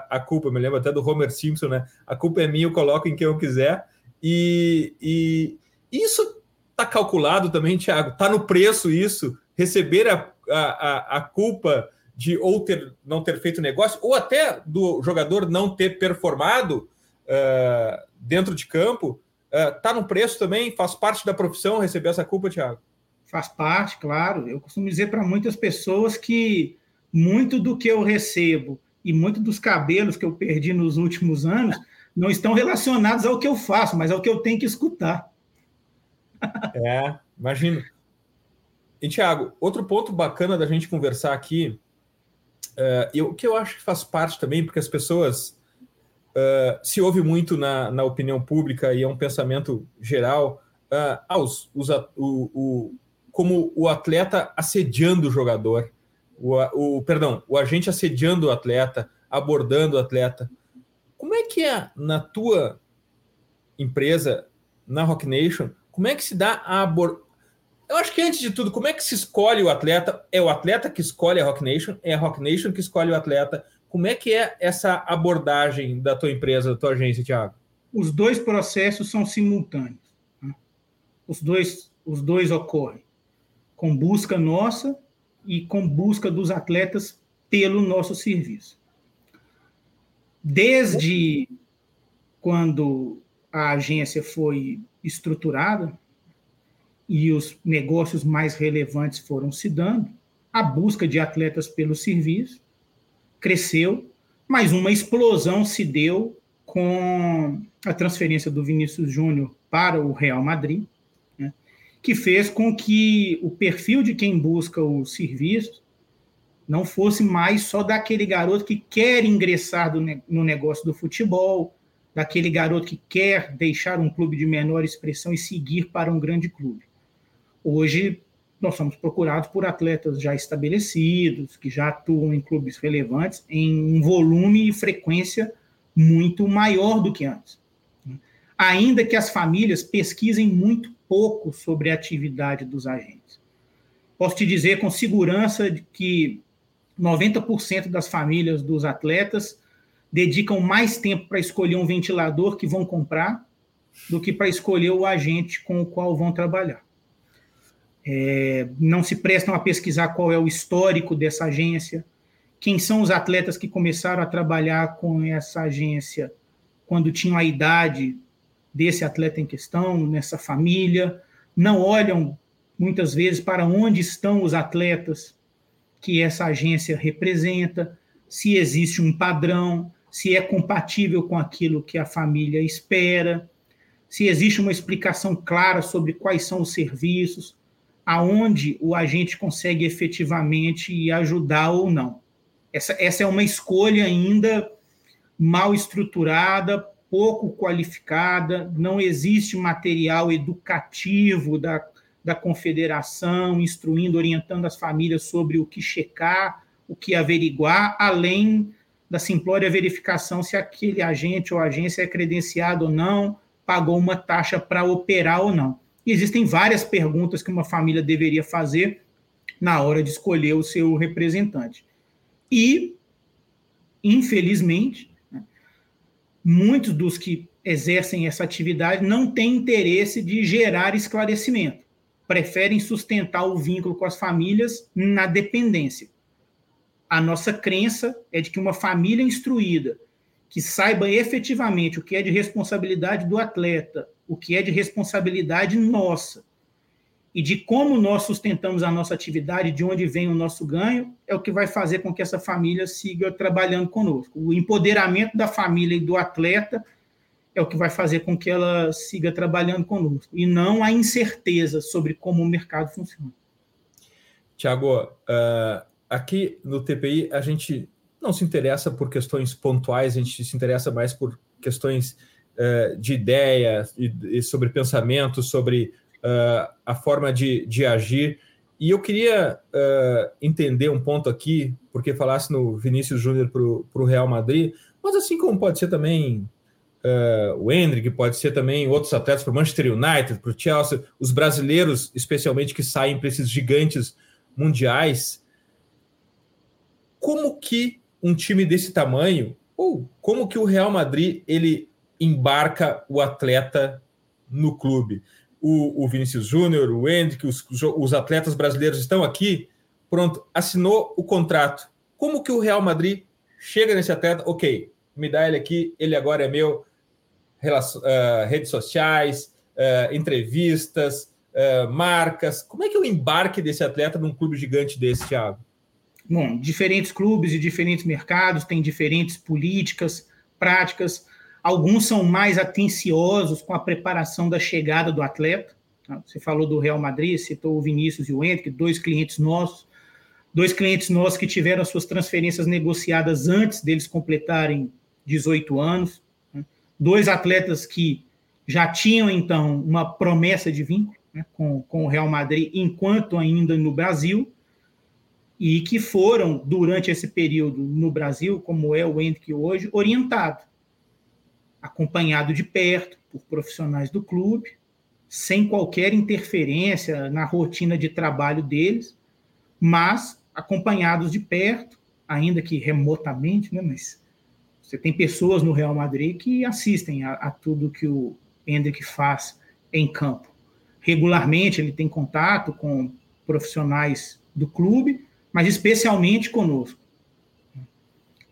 a, culpa. Eu me lembro até do Homer Simpson, né? A culpa é minha, eu coloco em quem eu quiser. E, e isso está calculado também, Thiago. Está no preço isso, receber a, a, a culpa de ou ter, não ter feito negócio, ou até do jogador não ter performado uh, dentro de campo Está é, no preço também? Faz parte da profissão receber essa culpa, Thiago? Faz parte, claro. Eu costumo dizer para muitas pessoas que muito do que eu recebo e muito dos cabelos que eu perdi nos últimos anos não estão relacionados ao que eu faço, mas ao que eu tenho que escutar. É, imagino. E, Tiago, outro ponto bacana da gente conversar aqui, uh, e o que eu acho que faz parte também, porque as pessoas uh, se ouve muito na, na opinião pública e é um pensamento geral, uh, ah, os, os, o, o, como o atleta assediando o jogador, o, o, perdão, o agente assediando o atleta, abordando o atleta. Como é que é na tua empresa, na Rock Nation, como é que se dá a abordagem? Eu acho que antes de tudo, como é que se escolhe o atleta? É o atleta que escolhe a Rock Nation? É a Rock Nation que escolhe o atleta? Como é que é essa abordagem da tua empresa, da tua agência, Thiago? Os dois processos são simultâneos. Né? Os, dois, os dois ocorrem com busca nossa e com busca dos atletas pelo nosso serviço. Desde quando a agência foi estruturada e os negócios mais relevantes foram se dando, a busca de atletas pelo serviço cresceu, mas uma explosão se deu com a transferência do Vinícius Júnior para o Real Madrid, né, que fez com que o perfil de quem busca o serviço não fosse mais só daquele garoto que quer ingressar do, no negócio do futebol, daquele garoto que quer deixar um clube de menor expressão e seguir para um grande clube. Hoje, nós somos procurados por atletas já estabelecidos, que já atuam em clubes relevantes, em um volume e frequência muito maior do que antes. Ainda que as famílias pesquisem muito pouco sobre a atividade dos agentes. Posso te dizer com segurança que 90% das famílias dos atletas dedicam mais tempo para escolher um ventilador que vão comprar do que para escolher o agente com o qual vão trabalhar. É, não se prestam a pesquisar qual é o histórico dessa agência, quem são os atletas que começaram a trabalhar com essa agência quando tinham a idade desse atleta em questão, nessa família, não olham muitas vezes para onde estão os atletas que essa agência representa, se existe um padrão, se é compatível com aquilo que a família espera, se existe uma explicação clara sobre quais são os serviços, aonde o agente consegue efetivamente ajudar ou não. Essa, essa é uma escolha ainda mal estruturada, pouco qualificada, não existe material educativo da, da confederação instruindo, orientando as famílias sobre o que checar, o que averiguar, além da simplória verificação se aquele agente ou agência é credenciado ou não, pagou uma taxa para operar ou não. E existem várias perguntas que uma família deveria fazer na hora de escolher o seu representante. E, infelizmente, né, muitos dos que exercem essa atividade não têm interesse de gerar esclarecimento. Preferem sustentar o vínculo com as famílias na dependência. A nossa crença é de que uma família instruída, que saiba efetivamente o que é de responsabilidade do atleta o que é de responsabilidade nossa e de como nós sustentamos a nossa atividade, de onde vem o nosso ganho, é o que vai fazer com que essa família siga trabalhando conosco. O empoderamento da família e do atleta é o que vai fazer com que ela siga trabalhando conosco, e não a incerteza sobre como o mercado funciona. Tiago, uh, aqui no TPI a gente não se interessa por questões pontuais, a gente se interessa mais por questões uh, de ideia e, e, sobre pensamento, sobre uh, a forma de, de agir. E eu queria uh, entender um ponto aqui, porque falasse no Vinícius Júnior para o Real Madrid, mas assim como pode ser também uh, o Hendrick, pode ser também outros atletas para o Manchester United, para o Chelsea, os brasileiros, especialmente que saem para esses gigantes mundiais. Como que um time desse tamanho, ou como que o Real Madrid ele embarca o atleta no clube. O, o Vinícius Júnior, o Hendrick, os, os atletas brasileiros estão aqui, pronto, assinou o contrato. Como que o Real Madrid chega nesse atleta? Ok, me dá ele aqui, ele agora é meu. Uh, redes sociais, uh, entrevistas, uh, marcas. Como é que é o embarque desse atleta num clube gigante desse, Thiago? Bom, diferentes clubes e diferentes mercados têm diferentes políticas, práticas. Alguns são mais atenciosos com a preparação da chegada do atleta. Tá? Você falou do Real Madrid, citou o Vinícius e o Henrique, dois clientes nossos, dois clientes nossos que tiveram as suas transferências negociadas antes deles completarem 18 anos, né? dois atletas que já tinham então uma promessa de vínculo né, com, com o Real Madrid enquanto ainda no Brasil e que foram durante esse período no Brasil, como é o Henrique hoje, orientados acompanhado de perto por profissionais do clube, sem qualquer interferência na rotina de trabalho deles, mas acompanhados de perto, ainda que remotamente, né? Mas você tem pessoas no Real Madrid que assistem a, a tudo que o Hendrick faz em campo. Regularmente ele tem contato com profissionais do clube, mas especialmente conosco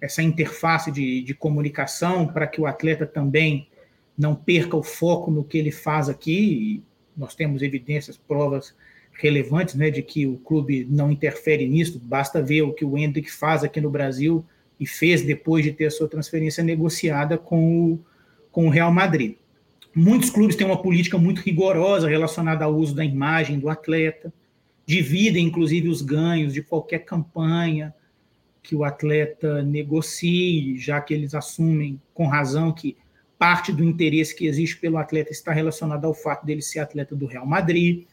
essa interface de, de comunicação para que o atleta também não perca o foco no que ele faz aqui. nós temos evidências, provas relevantes né, de que o clube não interfere nisso. Basta ver o que o Hendrick faz aqui no Brasil e fez depois de ter a sua transferência negociada com o, com o Real Madrid. Muitos clubes têm uma política muito rigorosa relacionada ao uso da imagem do atleta, dividem inclusive os ganhos de qualquer campanha, que o atleta negocie, já que eles assumem com razão que parte do interesse que existe pelo atleta está relacionado ao fato dele ser atleta do Real Madrid.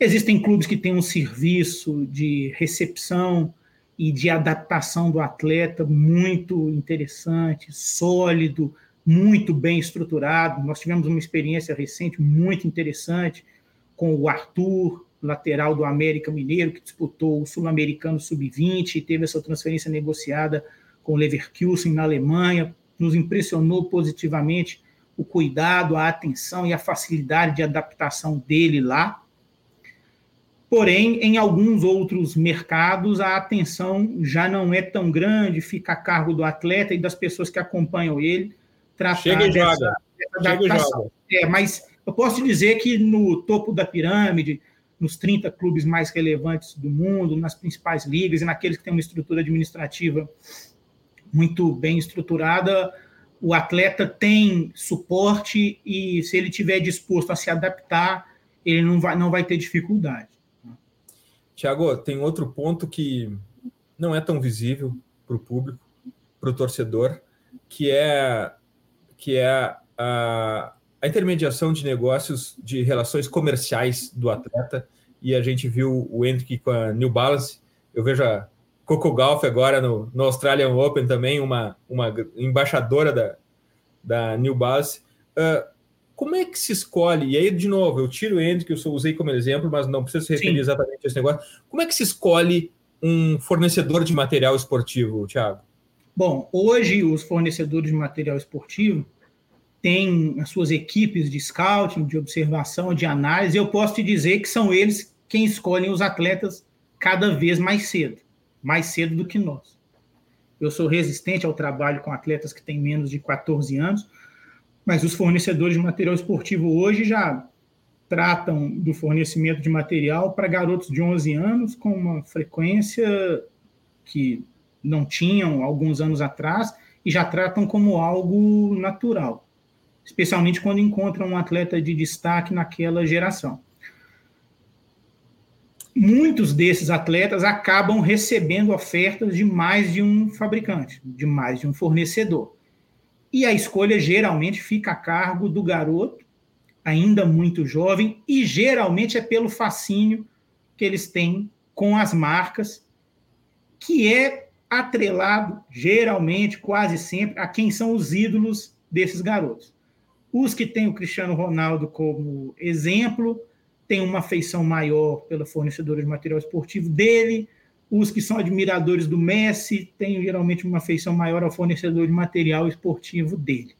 Existem clubes que têm um serviço de recepção e de adaptação do atleta muito interessante, sólido, muito bem estruturado. Nós tivemos uma experiência recente muito interessante com o Arthur, lateral do América Mineiro, que disputou o Sul-Americano Sub-20 e teve essa transferência negociada com o Leverkusen na Alemanha. Nos impressionou positivamente o cuidado, a atenção e a facilidade de adaptação dele lá. Porém, em alguns outros mercados, a atenção já não é tão grande, fica a cargo do atleta e das pessoas que acompanham ele. Tratar Chega e dessa, joga. Dessa Chega joga. É, mas eu posso dizer que no topo da pirâmide, nos 30 clubes mais relevantes do mundo, nas principais ligas e naqueles que têm uma estrutura administrativa muito bem estruturada, o atleta tem suporte e se ele tiver disposto a se adaptar, ele não vai, não vai ter dificuldade. Tiago, tem outro ponto que não é tão visível para o público, para o torcedor, que é que é a, a intermediação de negócios, de relações comerciais do atleta. E a gente viu o Hendrick com a New Balance. Eu vejo a Coco Golf agora no, no Australian Open também, uma, uma embaixadora da, da New Balance. Uh, como é que se escolhe? E aí, de novo, eu tiro o Hendrick, que eu usei como exemplo, mas não precisa se referir Sim. exatamente esse negócio. Como é que se escolhe um fornecedor de material esportivo, Thiago? Bom, hoje os fornecedores de material esportivo têm as suas equipes de scouting, de observação, de análise. Eu posso te dizer que são eles quem escolhem os atletas cada vez mais cedo, mais cedo do que nós. Eu sou resistente ao trabalho com atletas que têm menos de 14 anos, mas os fornecedores de material esportivo hoje já tratam do fornecimento de material para garotos de 11 anos com uma frequência que não tinham alguns anos atrás e já tratam como algo natural especialmente quando encontram um atleta de destaque naquela geração. Muitos desses atletas acabam recebendo ofertas de mais de um fabricante, de mais de um fornecedor. E a escolha geralmente fica a cargo do garoto, ainda muito jovem, e geralmente é pelo fascínio que eles têm com as marcas, que é atrelado, geralmente, quase sempre, a quem são os ídolos desses garotos. Os que têm o Cristiano Ronaldo como exemplo têm uma afeição maior pela fornecedora de material esportivo dele. Os que são admiradores do Messi têm geralmente uma afeição maior ao fornecedor de material esportivo dele.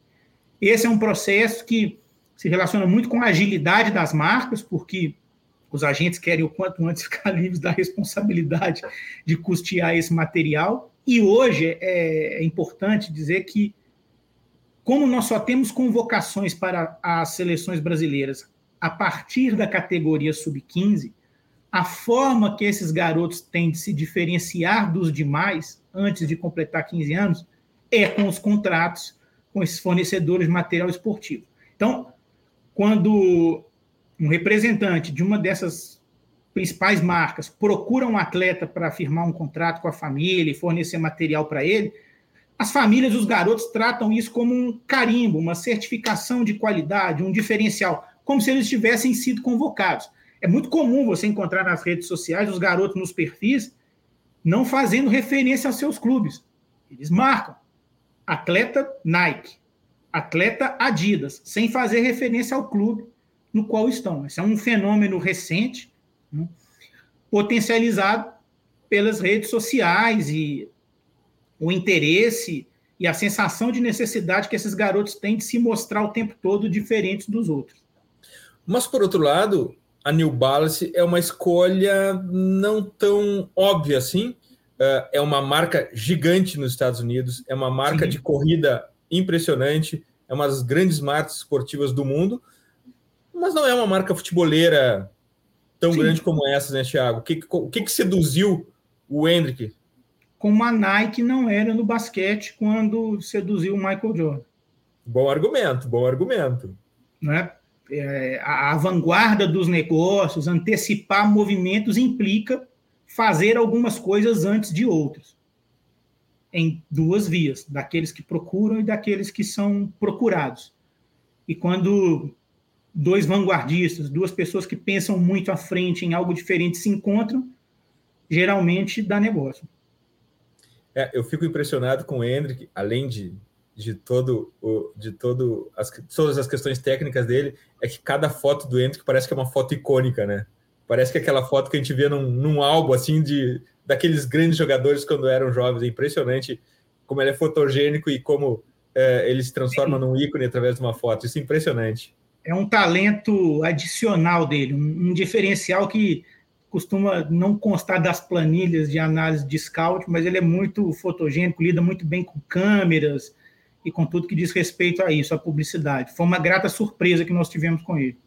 Esse é um processo que se relaciona muito com a agilidade das marcas, porque os agentes querem o quanto antes ficar livres da responsabilidade de custear esse material. E hoje é, é importante dizer que como nós só temos convocações para as seleções brasileiras a partir da categoria sub-15, a forma que esses garotos têm de se diferenciar dos demais antes de completar 15 anos é com os contratos com esses fornecedores de material esportivo. Então, quando um representante de uma dessas principais marcas procura um atleta para firmar um contrato com a família e fornecer material para ele, as famílias, os garotos tratam isso como um carimbo, uma certificação de qualidade, um diferencial, como se eles tivessem sido convocados. É muito comum você encontrar nas redes sociais os garotos nos perfis não fazendo referência aos seus clubes. Eles marcam atleta Nike, atleta Adidas, sem fazer referência ao clube no qual estão. Esse é um fenômeno recente, né, potencializado pelas redes sociais e o interesse e a sensação de necessidade que esses garotos têm de se mostrar o tempo todo diferentes dos outros. Mas, por outro lado, a New Balance é uma escolha não tão óbvia assim. É, é uma marca gigante nos Estados Unidos, é uma marca Sim. de corrida impressionante, é uma das grandes marcas esportivas do mundo, mas não é uma marca futeboleira tão Sim. grande como essa, né, Thiago? O que, o que, que seduziu o Hendrick como a Nike não era no basquete quando seduziu o Michael Jordan. Bom argumento, bom argumento. Né? É, a, a vanguarda dos negócios, antecipar movimentos implica fazer algumas coisas antes de outras. Em duas vias, daqueles que procuram e daqueles que são procurados. E quando dois vanguardistas, duas pessoas que pensam muito à frente em algo diferente se encontram, geralmente dá negócio. É, eu fico impressionado com o Hendrick, além de, de todo o, de todo as, todas as questões técnicas dele, é que cada foto do Hendrick parece que é uma foto icônica, né? Parece que é aquela foto que a gente vê num, num álbum assim de daqueles grandes jogadores quando eram jovens. É impressionante como ele é fotogênico e como é, ele se transforma Sim. num ícone através de uma foto. Isso é impressionante. É um talento adicional dele, um, um diferencial que costuma não constar das planilhas de análise de scout, mas ele é muito fotogênico, lida muito bem com câmeras e com tudo que diz respeito a isso, a publicidade. Foi uma grata surpresa que nós tivemos com ele.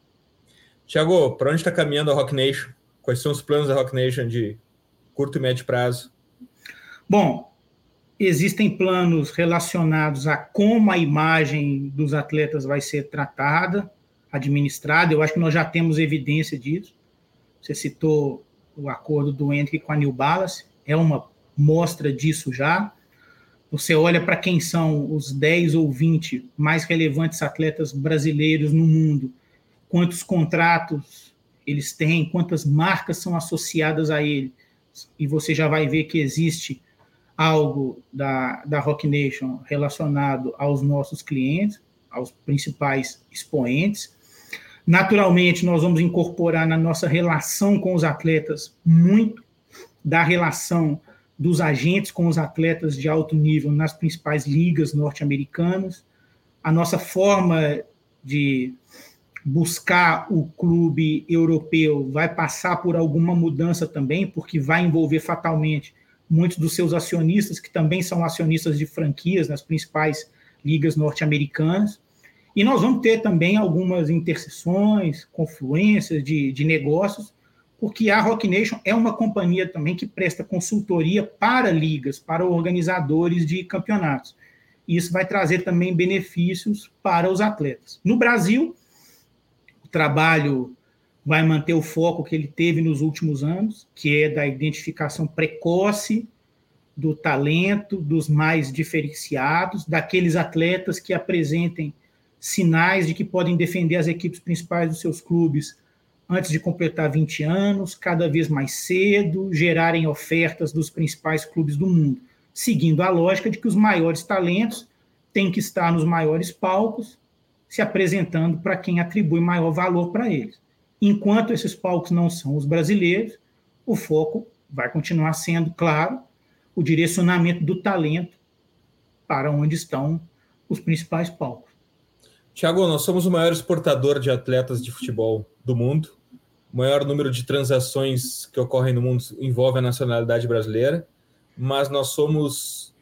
Tiago, para onde está caminhando a Rock Nation? Quais são os planos da Rock Nation de curto e médio prazo? Bom, existem planos relacionados a como a imagem dos atletas vai ser tratada, administrada. Eu acho que nós já temos evidência disso. Você citou o acordo do Hendrick com a New Balance, é uma mostra disso já. Você olha para quem são os 10 ou 20 mais relevantes atletas brasileiros no mundo, quantos contratos eles têm, quantas marcas são associadas a ele, e você já vai ver que existe algo da, da Rock Nation relacionado aos nossos clientes, aos principais expoentes. Naturalmente, nós vamos incorporar na nossa relação com os atletas muito da relação dos agentes com os atletas de alto nível nas principais ligas norte-americanas. A nossa forma de buscar o clube europeu vai passar por alguma mudança também, porque vai envolver fatalmente muitos dos seus acionistas, que também são acionistas de franquias nas principais ligas norte-americanas. E nós vamos ter também algumas interseções, confluências de, de negócios, porque a Rock Nation é uma companhia também que presta consultoria para ligas, para organizadores de campeonatos. E isso vai trazer também benefícios para os atletas. No Brasil, o trabalho vai manter o foco que ele teve nos últimos anos, que é da identificação precoce do talento dos mais diferenciados, daqueles atletas que apresentem sinais de que podem defender as equipes principais dos seus clubes antes de completar 20 anos, cada vez mais cedo, gerarem ofertas dos principais clubes do mundo, seguindo a lógica de que os maiores talentos têm que estar nos maiores palcos, se apresentando para quem atribui maior valor para eles. Enquanto esses palcos não são os brasileiros, o foco vai continuar sendo, claro, o direcionamento do talento para onde estão os principais palcos. Tiago, nós somos o maior exportador de atletas de futebol do mundo. O maior número de transações que ocorrem no mundo envolve a nacionalidade brasileira, mas nós somos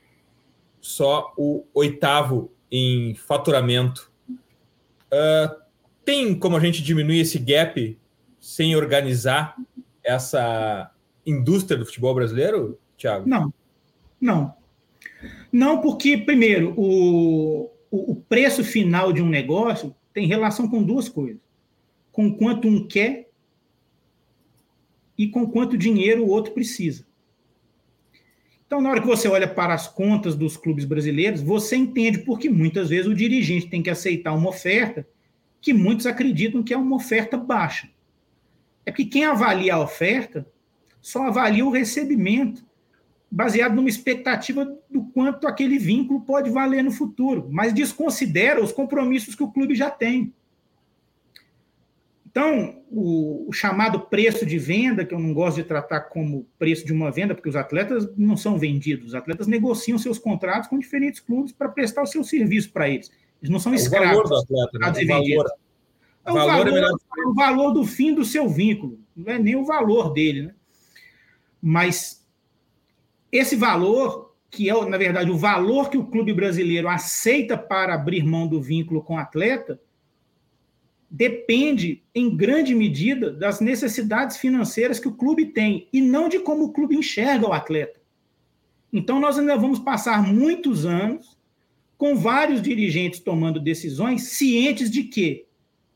só o oitavo em faturamento. Uh, tem como a gente diminuir esse gap sem organizar essa indústria do futebol brasileiro, Thiago? Não, não. Não, porque, primeiro, o, o, o preço final de um negócio tem relação com duas coisas: com quanto um quer e com quanto dinheiro o outro precisa. Então, na hora que você olha para as contas dos clubes brasileiros, você entende porque muitas vezes o dirigente tem que aceitar uma oferta que muitos acreditam que é uma oferta baixa. É que quem avalia a oferta só avalia o recebimento baseado numa expectativa do quanto aquele vínculo pode valer no futuro, mas desconsidera os compromissos que o clube já tem. Então, o, o, chamado preço de venda, que eu não gosto de tratar como preço de uma venda, porque os atletas não são vendidos, os atletas negociam seus contratos com diferentes clubes para prestar o seu serviço para eles. Eles não são escravos. O valor do atleta, né? o valor. É o, valor, valor, é o valor do fim do seu vínculo, não é nem o valor dele. Né? Mas esse valor, que é, na verdade, o valor que o clube brasileiro aceita para abrir mão do vínculo com o atleta, depende, em grande medida, das necessidades financeiras que o clube tem e não de como o clube enxerga o atleta. Então, nós ainda vamos passar muitos anos com vários dirigentes tomando decisões cientes de que,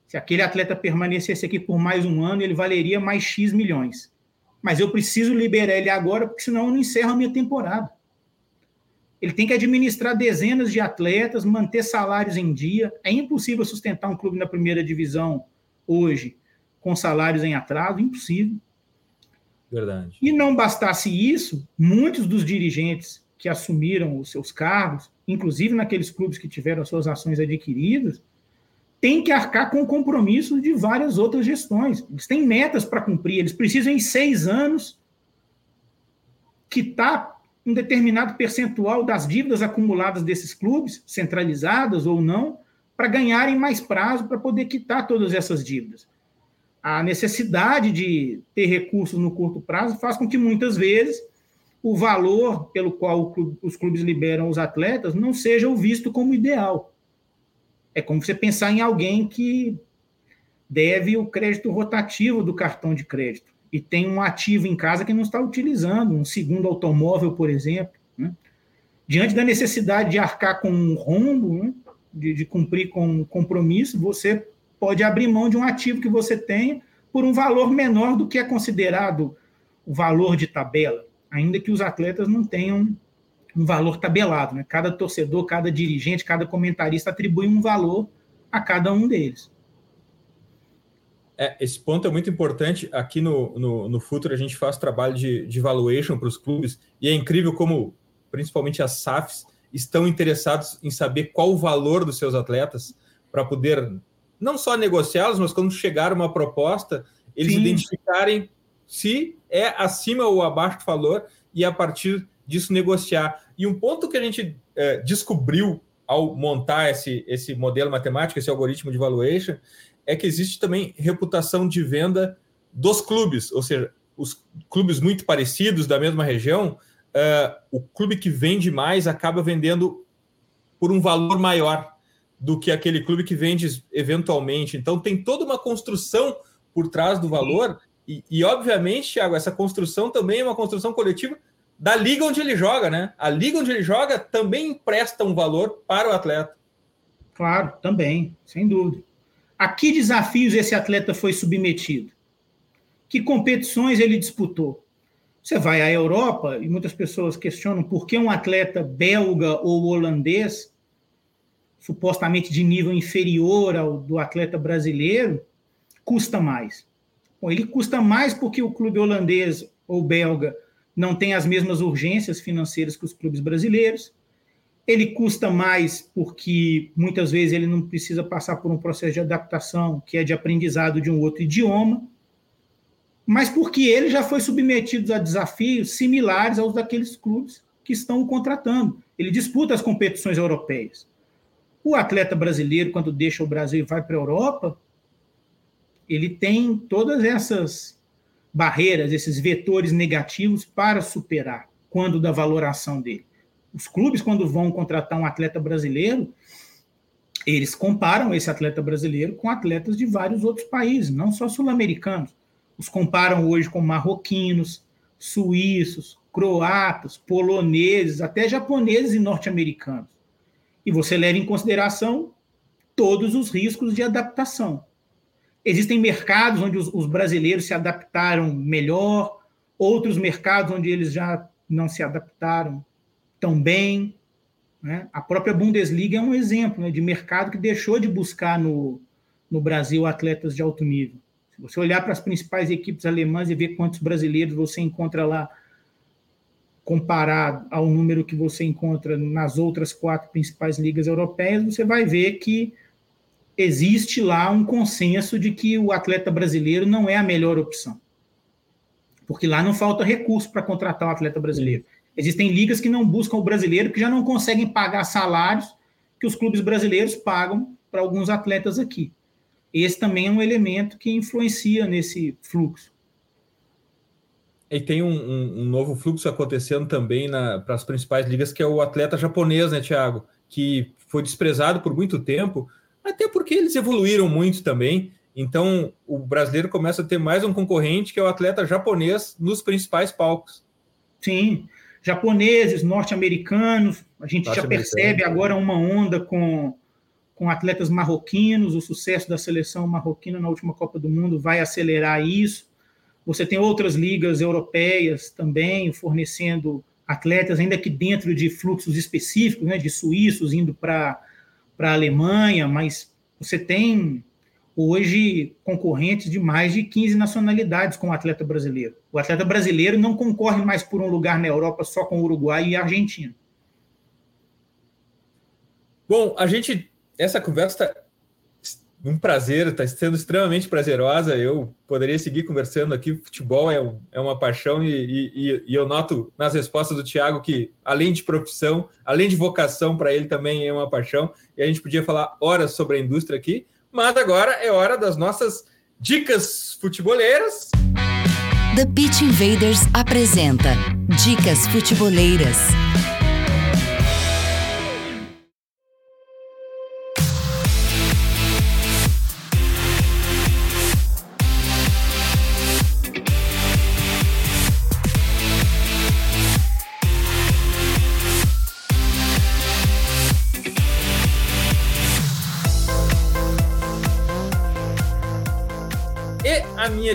se aquele atleta permanecesse aqui por mais um ano, ele valeria mais X milhões mas eu preciso liberar ele agora, porque senão eu não encerro a minha temporada. Ele tem que administrar dezenas de atletas, manter salários em dia. É impossível sustentar um clube na primeira divisão hoje com salários em atraso, impossível. Verdade. E não bastasse isso, muitos dos dirigentes que assumiram os seus cargos, inclusive naqueles clubes que tiveram as suas ações adquiridas, têm que arcar com compromissos de várias outras gestões. Eles têm metas para cumprir, eles precisam, em seis anos, quitar um determinado percentual das dívidas acumuladas desses clubes, centralizadas ou não, para ganharem mais prazo para poder quitar todas essas dívidas a necessidade de ter recursos no curto prazo faz com que muitas vezes o valor pelo qual os clubes liberam os atletas não seja visto como ideal. É como você pensar em alguém que deve o crédito rotativo do cartão de crédito e tem um ativo em casa que não está utilizando, um segundo automóvel, por exemplo. Né? Diante da necessidade de arcar com um rombo, né? de, de cumprir com um compromisso, você pode abrir mão de um ativo que você tenha por um valor menor do que é considerado o valor de tabela, ainda que os atletas não tenham um valor tabelado. Né? Cada torcedor, cada dirigente, cada comentarista atribui um valor a cada um deles. É, esse ponto é muito importante. Aqui no, no, no Futuro a gente faz trabalho de, de valuation para os clubes e é incrível como, principalmente as SAFs, estão interessados em saber qual o valor dos seus atletas para poder não só negociá-los, mas quando chegar uma proposta, eles Sim. identificarem se é acima ou abaixo do valor e a partir disso negociar. E um ponto que a gente é, descobriu ao montar esse, esse modelo matemático, esse algoritmo de valuation, é que existe também reputação de venda dos clubes, ou seja, os clubes muito parecidos da mesma região, uh, o clube que vende mais acaba vendendo por um valor maior do que aquele clube que vende eventualmente. Então tem toda uma construção por trás do valor e, e, obviamente, Thiago, essa construção também é uma construção coletiva da liga onde ele joga, né? A liga onde ele joga também empresta um valor para o atleta. Claro, também, sem dúvida. A que desafios esse atleta foi submetido? Que competições ele disputou? Você vai à Europa e muitas pessoas questionam por que um atleta belga ou holandês supostamente de nível inferior ao do atleta brasileiro, custa mais. Bom, ele custa mais porque o clube holandês ou belga não tem as mesmas urgências financeiras que os clubes brasileiros. Ele custa mais porque muitas vezes ele não precisa passar por um processo de adaptação, que é de aprendizado de um outro idioma, mas porque ele já foi submetido a desafios similares aos daqueles clubes que estão o contratando. Ele disputa as competições europeias. O atleta brasileiro, quando deixa o Brasil e vai para a Europa, ele tem todas essas barreiras, esses vetores negativos para superar quando da valoração dele. Os clubes, quando vão contratar um atleta brasileiro, eles comparam esse atleta brasileiro com atletas de vários outros países, não só sul-americanos. Os comparam hoje com marroquinos, suíços, croatas, poloneses, até japoneses e norte-americanos e você leva em consideração todos os riscos de adaptação. Existem mercados onde os, os brasileiros se adaptaram melhor, outros mercados onde eles já não se adaptaram tão bem. Né? A própria Bundesliga é um exemplo né, de mercado que deixou de buscar no, no Brasil atletas de alto nível. Se você olhar para as principais equipes alemãs e ver quantos brasileiros você encontra lá comparado ao número que você encontra nas outras quatro principais ligas europeias, você vai ver que existe lá um consenso de que o atleta brasileiro não é a melhor opção. Porque lá não falta recurso para contratar o atleta brasileiro. Existem ligas que não buscam o brasileiro, que já não conseguem pagar salários que os clubes brasileiros pagam para alguns atletas aqui. Esse também é um elemento que influencia nesse fluxo. E tem um, um, um, novo fluxo acontecendo também para as principais ligas, que é o atleta japonês, né, Thiago? Que foi desprezado por muito tempo, até porque eles evoluíram muito também. Então, o brasileiro começa a ter mais um concorrente, que é o atleta japonês, nos principais palcos. Sim, japoneses, norte-americanos. A gente norte já percebe agora uma onda com, com atletas marroquinos. O sucesso da seleção marroquina na última Copa do Mundo vai acelerar isso. Você tem outras ligas europeias também fornecendo atletas, ainda que dentro de fluxos específicos, né, de suíços indo para a Alemanha, mas você tem hoje concorrentes de mais de 15 nacionalidades com o atleta brasileiro. O atleta brasileiro não concorre mais por um lugar na Europa só com Uruguai e Argentina. Bom, a gente essa conversa um prazer, está sendo extremamente prazerosa. Eu poderia seguir conversando aqui. Futebol é, um, é uma paixão e, e, e, eu noto nas respostas do Thiago que, além de profissão, além de vocação, para ele também é uma paixão. E a gente podia falar horas sobre a indústria aqui, mas agora é hora das nossas dicas futeboleiras. The Pitch Invaders apresenta Dicas Futeboleiras.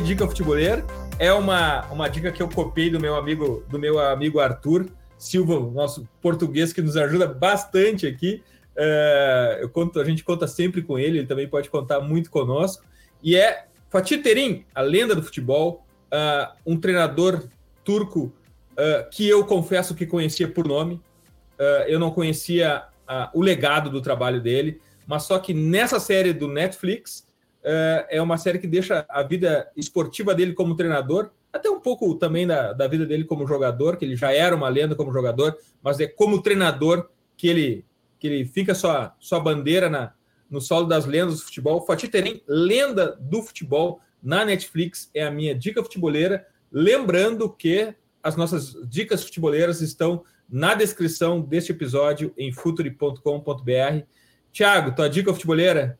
Dica futeboleira é uma, uma dica que eu copiei do meu amigo do meu amigo Arthur Silva, nosso português que nos ajuda bastante aqui. Uh, eu conto, a gente conta sempre com ele, ele também pode contar muito conosco. E é Fatih Terim, a lenda do futebol, uh, um treinador turco uh, que eu confesso que conhecia por nome. eu não conhecia o legado do trabalho dele, mas só que nessa série do Netflix é, é uma série que deixa a vida esportiva dele como treinador, até um pouco também da, da vida dele como jogador, que ele já era uma lenda como jogador, mas é como treinador que ele, que ele fica sua, sua bandeira na, no solo das lendas do futebol. Fatih Terim, lenda do futebol na Netflix, é a minha dica futeboleira. Lembrando que as nossas dicas futeboleiras estão na descrição deste episódio em futuri.com.br. Tiago, tua dica futeboleira?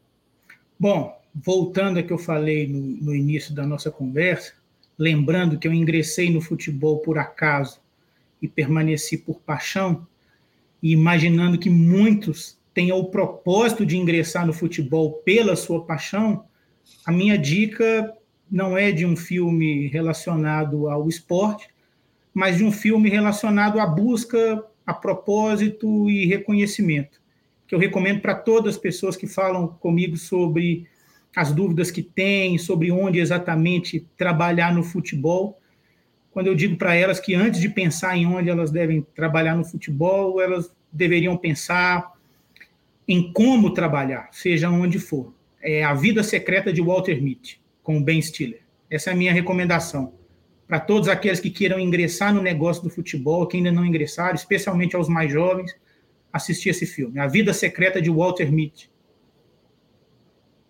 Bom, voltando a que eu falei no, no início da nossa conversa, lembrando que eu ingressei no futebol por acaso e permaneci por paixão, e imaginando que muitos tenham o propósito de ingressar no futebol pela sua paixão, a minha dica não é de um filme relacionado ao esporte, mas de um filme relacionado à busca, a propósito e reconhecimento, que eu recomendo para todas as pessoas que falam comigo sobre as dúvidas que têm sobre onde exatamente trabalhar no futebol. Quando eu digo para elas que antes de pensar em onde elas devem trabalhar no futebol, elas deveriam pensar em como trabalhar, seja onde for. É a vida secreta de Walter Mitty, com Ben Stiller. Essa é a minha recomendação para todos aqueles que queiram ingressar no negócio do futebol, que ainda não ingressaram, especialmente aos mais jovens, assistir esse filme, A Vida Secreta de Walter Mitty.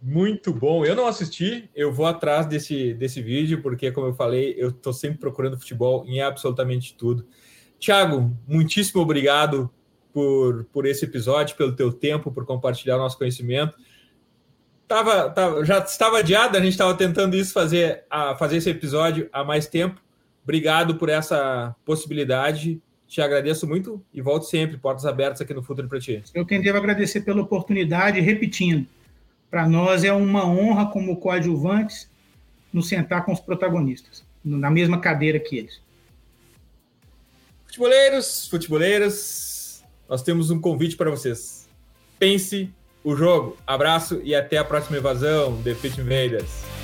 Muito bom. Eu não assisti, eu vou atrás desse, desse vídeo, porque, como eu falei, eu estou sempre procurando futebol em absolutamente tudo. Tiago, muitíssimo obrigado por, por esse episódio, pelo teu tempo, por compartilhar nosso conhecimento. Tava, tava, já estava adiado, a gente estava tentando isso fazer, a, fazer esse episódio há mais tempo. Obrigado por essa possibilidade. Te agradeço muito e volto sempre, portas abertas aqui no Futuro para ti. Eu quem devo agradecer pela oportunidade, repetindo para nós é uma honra, como coadjuvantes, nos sentar com os protagonistas, na mesma cadeira que eles. Futeboleiros, futeboleiras, nós temos um convite para vocês. Pense o jogo. Abraço e até a próxima invasão, The Fit Invaders.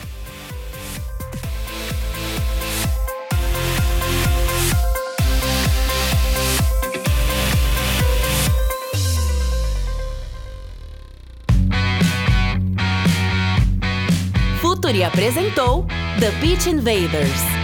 Futuri apresentou The Pitch Invaders.